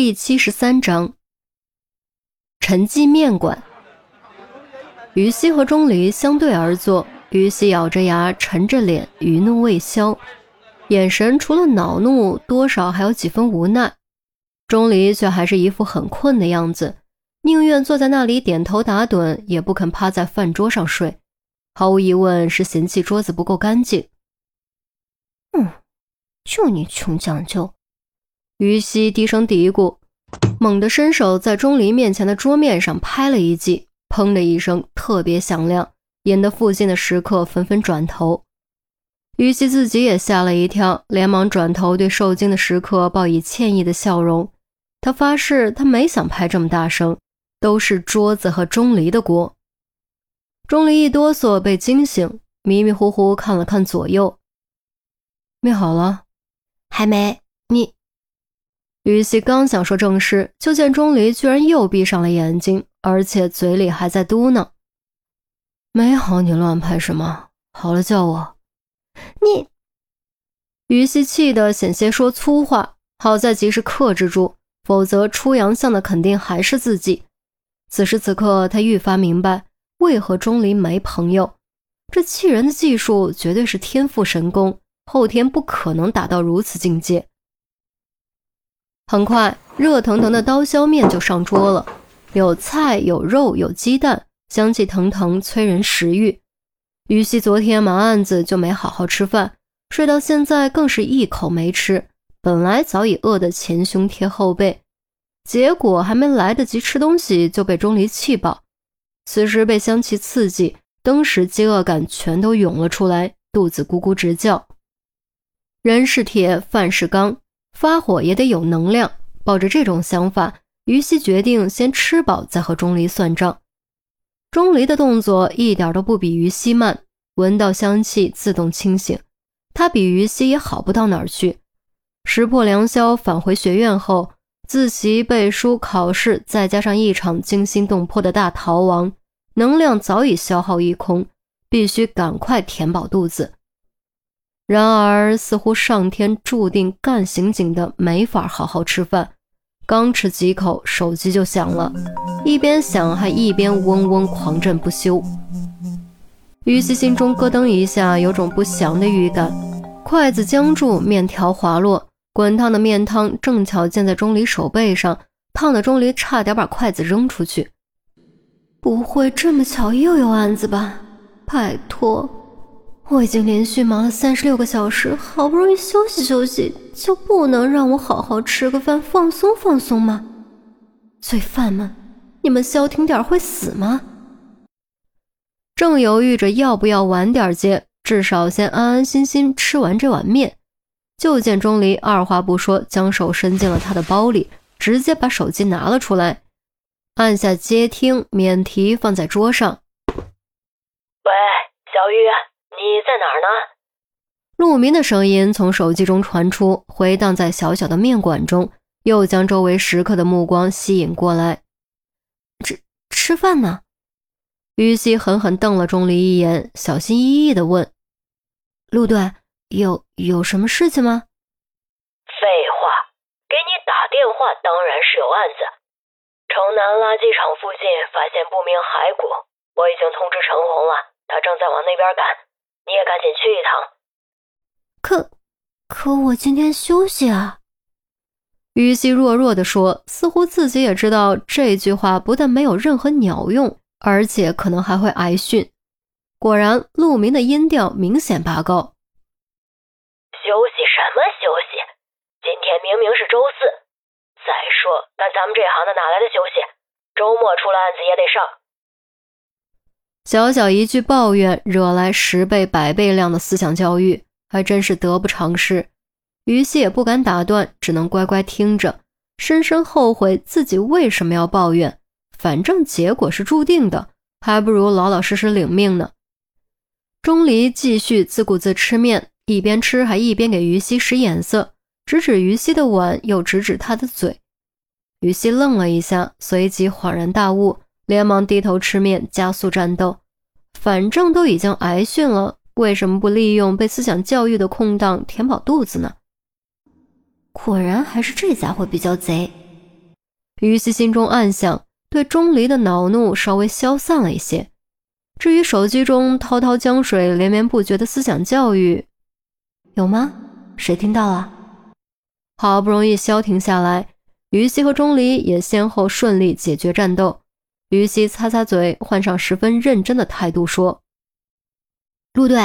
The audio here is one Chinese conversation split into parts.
第七十三章，陈记面馆。于西和钟离相对而坐，于西咬着牙，沉着脸，余怒未消，眼神除了恼怒，多少还有几分无奈。钟离却还是一副很困的样子，宁愿坐在那里点头打盹，也不肯趴在饭桌上睡。毫无疑问是嫌弃桌子不够干净。嗯，就你穷讲究。于西低声嘀咕，猛地伸手在钟离面前的桌面上拍了一记，砰的一声，特别响亮，引得附近的食客纷纷转头。于西自己也吓了一跳，连忙转头对受惊的食客报以歉意的笑容。他发誓，他没想拍这么大声，都是桌子和钟离的锅。钟离一哆嗦，被惊醒，迷迷糊糊看了看左右，面好了，还没你。于西刚想说正事，就见钟离居然又闭上了眼睛，而且嘴里还在嘟囔：“没好，你乱拍什么？好了叫我。”你。于西气得险些说粗话，好在及时克制住，否则出洋相的肯定还是自己。此时此刻，他愈发明白为何钟离没朋友，这气人的技术绝对是天赋神功，后天不可能达到如此境界。很快，热腾腾的刀削面就上桌了，有菜，有肉，有鸡蛋，香气腾腾，催人食欲。于西昨天忙案子就没好好吃饭，睡到现在更是一口没吃。本来早已饿得前胸贴后背，结果还没来得及吃东西就被钟离气饱。此时被香气刺激，当时饥饿感全都涌了出来，肚子咕咕直叫。人是铁，饭是钢。发火也得有能量，抱着这种想法，于西决定先吃饱再和钟离算账。钟离的动作一点都不比于西慢，闻到香气自动清醒。他比于西也好不到哪儿去。识破良宵，返回学院后，自习、背书、考试，再加上一场惊心动魄的大逃亡，能量早已消耗一空，必须赶快填饱肚子。然而，似乎上天注定干刑警的没法好好吃饭。刚吃几口，手机就响了，一边响还一边嗡嗡狂震不休。于西心中咯噔一下，有种不祥的预感。筷子僵住，面条滑落，滚烫的面汤正巧溅在钟离手背上，烫的钟离差点把筷子扔出去。不会这么巧又有案子吧？拜托。我已经连续忙了三十六个小时，好不容易休息休息，就不能让我好好吃个饭，放松放松吗？罪犯们，你们消停点会死吗？正犹豫着要不要晚点接，至少先安安心心吃完这碗面，就见钟离二话不说，将手伸进了他的包里，直接把手机拿了出来，按下接听，免提放在桌上。喂，小玉。你在哪儿呢？陆明的声音从手机中传出，回荡在小小的面馆中，又将周围食客的目光吸引过来。吃吃饭呢？于西狠狠瞪了钟离一眼，小心翼翼地问：“陆队，有有什么事情吗？”废话，给你打电话当然是有案子。城南垃圾场附近发现不明骸骨，我已经通知陈红了，他正在往那边赶。你也赶紧去一趟。可，可我今天休息啊。于西弱弱的说，似乎自己也知道这句话不但没有任何鸟用，而且可能还会挨训。果然，陆明的音调明显拔高。休息什么休息？今天明明是周四。再说，干咱们这行的哪来的休息？周末出了案子也得上。小小一句抱怨，惹来十倍百倍量的思想教育，还真是得不偿失。于西也不敢打断，只能乖乖听着，深深后悔自己为什么要抱怨。反正结果是注定的，还不如老老实实领命呢。钟离继续自顾自吃面，一边吃还一边给于西使眼色，指指于西的碗，又指指他的嘴。于西愣了一下，随即恍然大悟。连忙低头吃面，加速战斗。反正都已经挨训了，为什么不利用被思想教育的空档填饱肚子呢？果然还是这家伙比较贼，于西心中暗想，对钟离的恼怒稍微消散了一些。至于手机中滔滔江水、连绵不绝的思想教育，有吗？谁听到了？好不容易消停下来，于西和钟离也先后顺利解决战斗。于西擦擦嘴，换上十分认真的态度说：“陆队，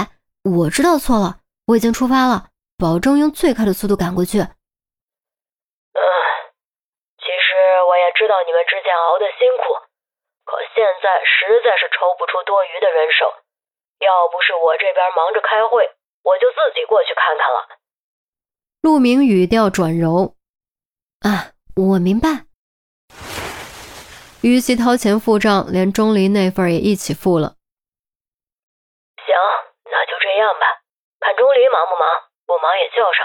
我知道错了，我已经出发了，保证用最快的速度赶过去。”嗯，其实我也知道你们之前熬的辛苦。可现在实在是抽不出多余的人手，要不是我这边忙着开会，我就自己过去看看了。陆明语调转柔：“啊，我明白。”于西掏钱付账，连钟离那份也一起付了。行，那就这样吧。看钟离忙不忙，不忙也叫上。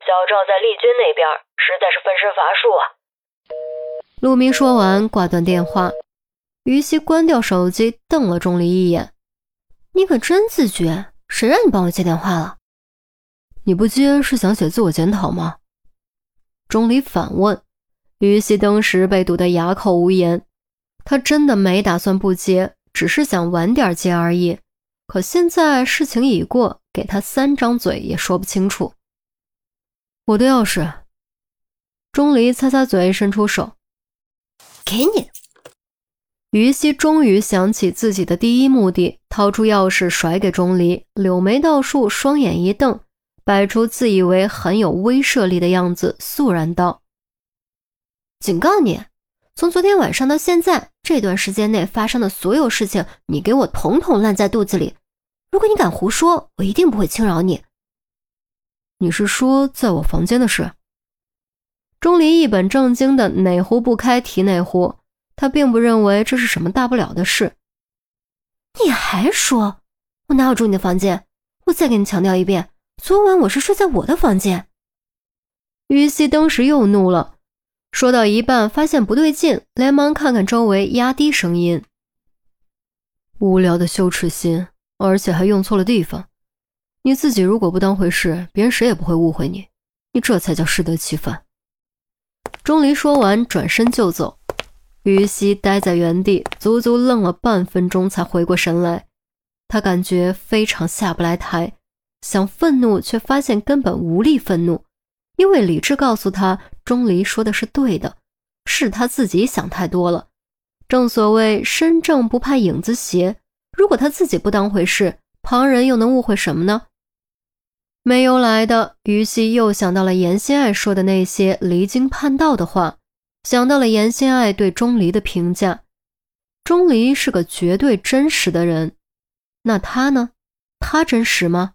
小赵在丽君那边实在是分身乏术啊。陆明说完，挂断电话。于西关掉手机，瞪了钟离一眼：“你可真自觉，谁让你帮我接电话了？你不接是想写自我检讨吗？”钟离反问。于西当时被堵得哑口无言，他真的没打算不接，只是想晚点接而已。可现在事情已过，给他三张嘴也说不清楚。我的钥匙。钟离擦擦嘴，伸出手：“给你。”于西终于想起自己的第一目的，掏出钥匙甩给钟离，柳眉倒竖，双眼一瞪，摆出自以为很有威慑力的样子，肃然道：“警告你，从昨天晚上到现在这段时间内发生的所有事情，你给我统统烂在肚子里。如果你敢胡说，我一定不会轻饶你。”你是说在我房间的事？钟离一本正经的哪壶不开提哪壶。他并不认为这是什么大不了的事。你还说，我哪有住你的房间？我再给你强调一遍，昨晚我是睡在我的房间。于西当时又怒了，说到一半发现不对劲，连忙看看周围，压低声音：“无聊的羞耻心，而且还用错了地方。你自己如果不当回事，别人谁也不会误会你。你这才叫适得其反。”钟离说完，转身就走。于西呆在原地，足足愣了半分钟，才回过神来。他感觉非常下不来台，想愤怒，却发现根本无力愤怒，因为理智告诉他，钟离说的是对的，是他自己想太多了。正所谓身正不怕影子斜，如果他自己不当回事，旁人又能误会什么呢？没由来的，于西又想到了严心爱说的那些离经叛道的话。想到了严心爱对钟离的评价，钟离是个绝对真实的人，那他呢？他真实吗？